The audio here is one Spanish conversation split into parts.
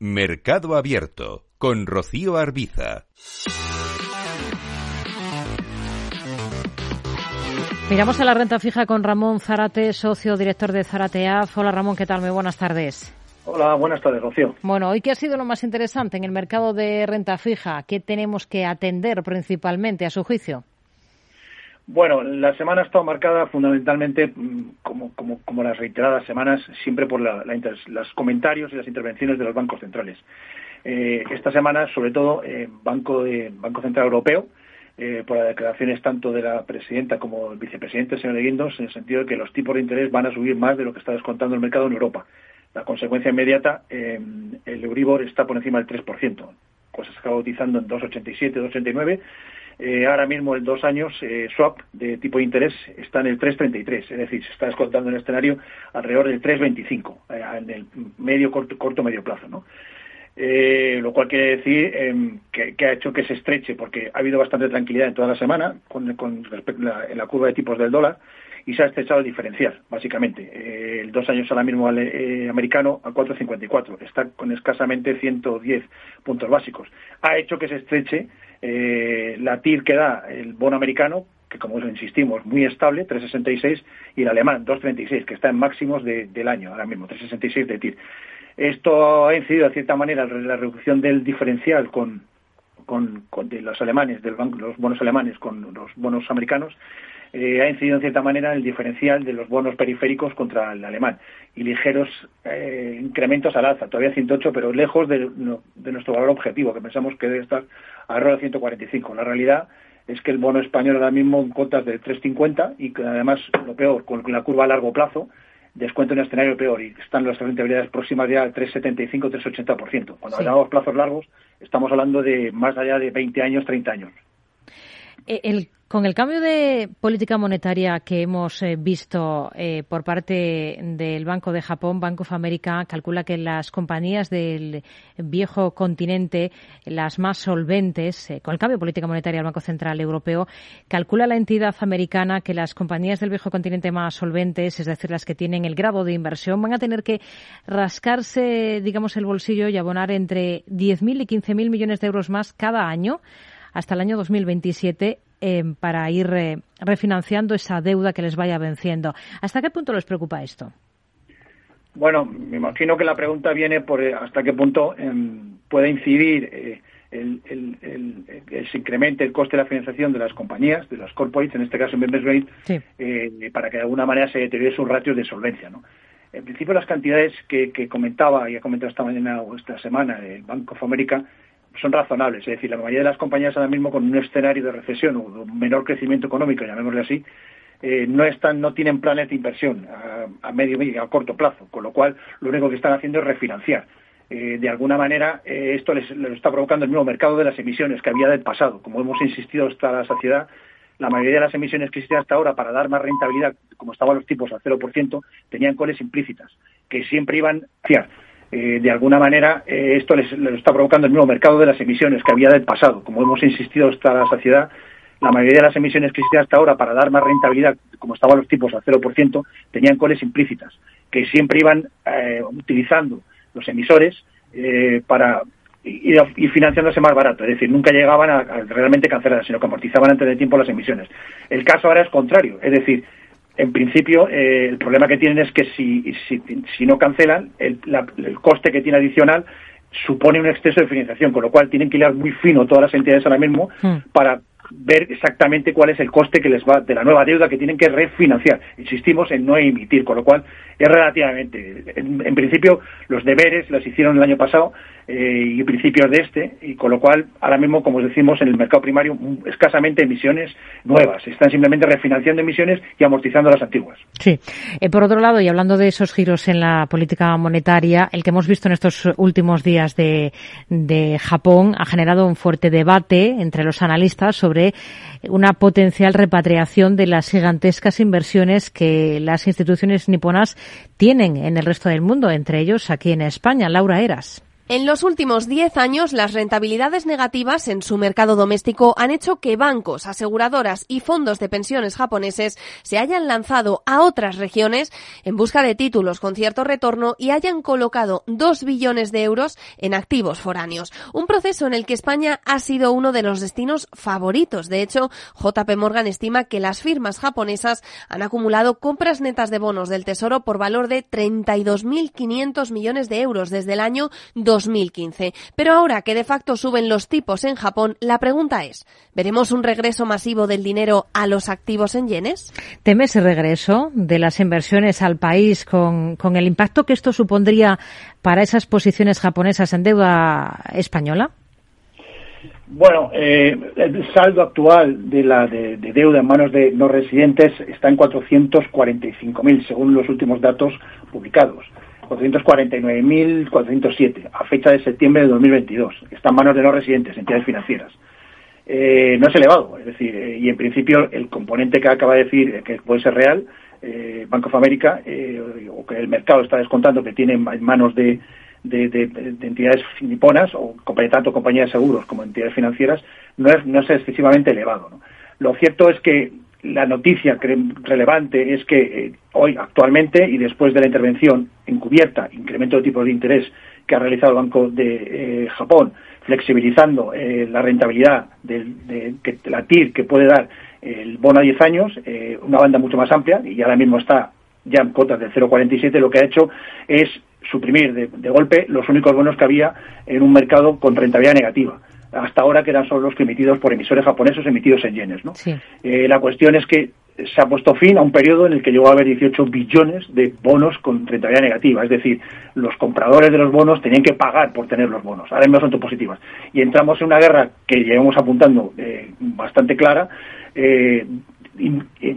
Mercado Abierto con Rocío Arbiza. Miramos a la renta fija con Ramón Zarate, socio director de Zarateaf. Hola Ramón, ¿qué tal? Muy buenas tardes. Hola, buenas tardes, Rocío. Bueno, hoy qué ha sido lo más interesante en el mercado de renta fija, ¿qué tenemos que atender principalmente a su juicio? Bueno, la semana ha estado marcada fundamentalmente, mm, como, como, como las reiteradas semanas, siempre por la, los comentarios y las intervenciones de los bancos centrales. Eh, esta semana, sobre todo, eh, Banco, de, Banco Central Europeo, eh, por las declaraciones tanto de la presidenta como del vicepresidente, señor de Guindos, en el sentido de que los tipos de interés van a subir más de lo que está descontando el mercado en Europa. La consecuencia inmediata, eh, el Euribor está por encima del 3%, cosa se está bautizando en 2,87, 2,89. Eh, ahora mismo en dos años eh, swap de tipo de interés está en el 3,33, es decir, se está descontando en el escenario alrededor del 3,25 eh, en el medio corto, corto medio plazo, ¿no? Eh, lo cual quiere decir em, que, ha hecho que se estreche, porque ha habido bastante tranquilidad en toda la semana con, respecto a la, en la curva de tipos del dólar y se ha estrechado el diferencial, básicamente. Eh, el dos años ahora mismo eh, americano a 4,54, está con escasamente 110 puntos básicos. Ha hecho que se estreche eh, la TIR que da el bono americano, que como insistimos, muy estable, 3,66, y el alemán, 2,36, que está en máximos de, del año ahora mismo, 3,66 de TIR. Esto ha incidido de cierta manera en la reducción del diferencial con, con, con de los alemanes, del banco, los bonos alemanes con los bonos americanos, eh, ha incidido en cierta manera en el diferencial de los bonos periféricos contra el alemán y ligeros eh, incrementos al alza, todavía 108, pero lejos de, no, de, nuestro valor objetivo, que pensamos que debe estar alrededor de 145. La realidad es que el bono español ahora mismo en cotas de 3,50 y que además, lo peor, con la curva a largo plazo, descuento un escenario peor y están las rentabilidades próximas ya al 3,75, 3,80%. Cuando sí. hablamos plazos largos, estamos hablando de más allá de 20 años, 30 años. El, con el cambio de política monetaria que hemos eh, visto eh, por parte del Banco de Japón, Bank of America calcula que las compañías del viejo continente, las más solventes, eh, con el cambio de política monetaria del Banco Central Europeo, calcula la entidad americana que las compañías del viejo continente más solventes, es decir, las que tienen el grado de inversión, van a tener que rascarse, digamos, el bolsillo y abonar entre 10.000 y 15.000 millones de euros más cada año hasta el año 2027 eh, para ir eh, refinanciando esa deuda que les vaya venciendo. ¿Hasta qué punto les preocupa esto? Bueno, me imagino que la pregunta viene por eh, hasta qué punto eh, puede incidir eh, el, el, el, el, se incremente el coste de la financiación de las compañías, de las corporates, en este caso en Rate, sí. para que de alguna manera se deteriore sus ratios de solvencia. ¿no? En principio, las cantidades que, que comentaba y ha comentado esta mañana o esta semana el Bank of America son razonables. Es decir, la mayoría de las compañías ahora mismo con un escenario de recesión o menor crecimiento económico, llamémosle así, eh, no están, no tienen planes de inversión a, medio y a corto plazo, con lo cual lo único que están haciendo es refinanciar. Eh, de alguna manera, eh, esto les, está provocando el nuevo mercado de las emisiones que había del pasado. Como hemos insistido hasta la saciedad, la mayoría de las emisiones que existían hasta ahora para dar más rentabilidad, como estaban los tipos al 0%, tenían coles implícitas, que siempre iban hacia eh, de alguna manera eh, esto les, está provocando el nuevo mercado de las emisiones que había del pasado. Como hemos insistido hasta la saciedad, la mayoría de las emisiones que existían hasta ahora para dar más rentabilidad, como estaban los tipos al 0%, tenían coles implícitas, que siempre iban eh, utilizando los emisores eh, para ir, ir, financiándose más barato, es decir, nunca llegaban a, a realmente cancelar, sino que amortizaban antes de tiempo las emisiones. El caso ahora es contrario, es decir, en principio, eh, el problema que tienen es que si, si, si no cancelan, el, la, el, coste que tiene adicional supone un exceso de financiación, con lo cual tienen que hilar muy fino todas las entidades ahora mismo mm. para ver exactamente cuál es el coste que les va de la nueva deuda que tienen que refinanciar. Insistimos en no emitir, con lo cual es relativamente. En, en principio, los deberes los hicieron el año pasado eh, y principios de este, y con lo cual, ahora mismo, como decimos, en el mercado primario, escasamente emisiones nuevas. Están simplemente refinanciando emisiones y amortizando las antiguas. Sí. Eh, por otro lado, y hablando de esos giros en la política monetaria, el que hemos visto en estos últimos días de, de Japón ha generado un fuerte debate entre los analistas sobre una potencial repatriación de las gigantescas inversiones que las instituciones niponas tienen en el resto del mundo, entre ellos aquí en España. Laura Eras. En los últimos 10 años, las rentabilidades negativas en su mercado doméstico han hecho que bancos, aseguradoras y fondos de pensiones japoneses se hayan lanzado a otras regiones en busca de títulos con cierto retorno y hayan colocado 2 billones de euros en activos foráneos. Un proceso en el que España ha sido uno de los destinos favoritos. De hecho, JP Morgan estima que las firmas japonesas han acumulado compras netas de bonos del Tesoro por valor de 32.500 millones de euros desde el año 2015. Pero ahora que de facto suben los tipos en Japón, la pregunta es, ¿veremos un regreso masivo del dinero a los activos en yenes? ¿Teme ese regreso de las inversiones al país con, con el impacto que esto supondría para esas posiciones japonesas en deuda española? Bueno, eh, el saldo actual de la de, deuda en manos de no residentes está en 445.000, según los últimos datos publicados. 449.407 a fecha de septiembre de 2022. Está en manos de no residentes, entidades financieras. Eh, no es elevado, es decir, eh, y en principio el componente que acaba de decir que puede ser real, eh, Bank of America, o que el mercado está descontando que tiene en manos de, de, entidades niponas, o tanto compañías de seguros como entidades financieras, no es excesivamente elevado. Lo cierto es que la noticia relevante es que eh, hoy, actualmente, y después de la intervención encubierta, incremento de tipos de interés que ha realizado el Banco de eh, Japón, flexibilizando eh, la rentabilidad de, la TIR que puede dar el bono a 10 años, una banda mucho más amplia, y ahora mismo está ya en cotas del 0,47, lo que ha hecho es suprimir de, golpe los únicos bonos que había en un mercado con rentabilidad negativa. Hasta ahora que eran solo los que emitidos por emisores japoneses emitidos en yenes. ¿no? Eh, la cuestión es que se ha puesto fin a un periodo en el que llegó a haber 18 billones de bonos con rentabilidad negativa. Es decir, los compradores de los bonos tenían que pagar por tener los bonos. Ahora mismo son positivas. Y entramos en una guerra que llevamos apuntando eh, bastante clara, eh,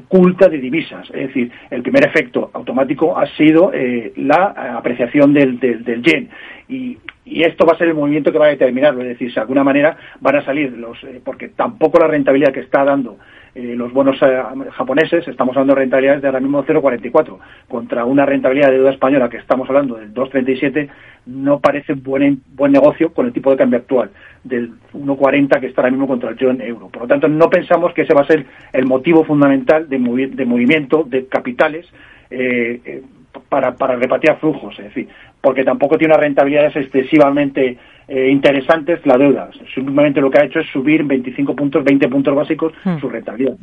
culta de divisas. Es decir, el primer efecto automático ha sido eh, la apreciación del, del, yen. Y, y, esto va a ser el movimiento que va a determinarlo. Es decir, si de alguna manera van a salir los, eh, porque tampoco la rentabilidad que está dando eh, los bonos eh, japoneses, estamos hablando de rentabilidades de ahora mismo 0,44, contra una rentabilidad de deuda española que estamos hablando del 2,37, no parece buen, buen negocio con el tipo de cambio actual, del 1,40 que está ahora mismo contra el yen euro. Por lo tanto, no pensamos que ese va a ser el motivo fundamental de, de movimiento de capitales eh, para, para repatriar flujos, es decir, porque tampoco tiene unas rentabilidades excesivamente eh, interesantes la deuda. Simplemente lo que ha hecho es subir 25 puntos, 20 puntos básicos hmm. su rentabilidad.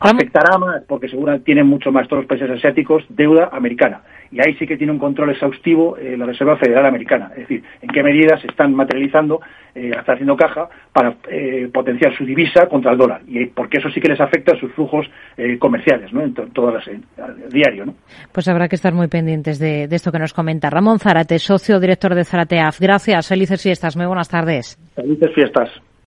Afectará más, porque seguramente tienen mucho más todos los países asiáticos, deuda americana. Y ahí sí que tiene un control exhaustivo eh, la Reserva Federal Americana. Es decir, en qué medidas se están materializando, eh, está haciendo caja para eh, potenciar su divisa contra el dólar. Y porque eso sí que les afecta a sus flujos comerciales, ¿no? En todas las, diario, ¿no? Pues habrá que estar muy pendientes de, de, esto que nos comenta. Ramón Zárate, socio director de Zarateaf. Gracias. Felices fiestas. Muy buenas tardes. Felices fiestas.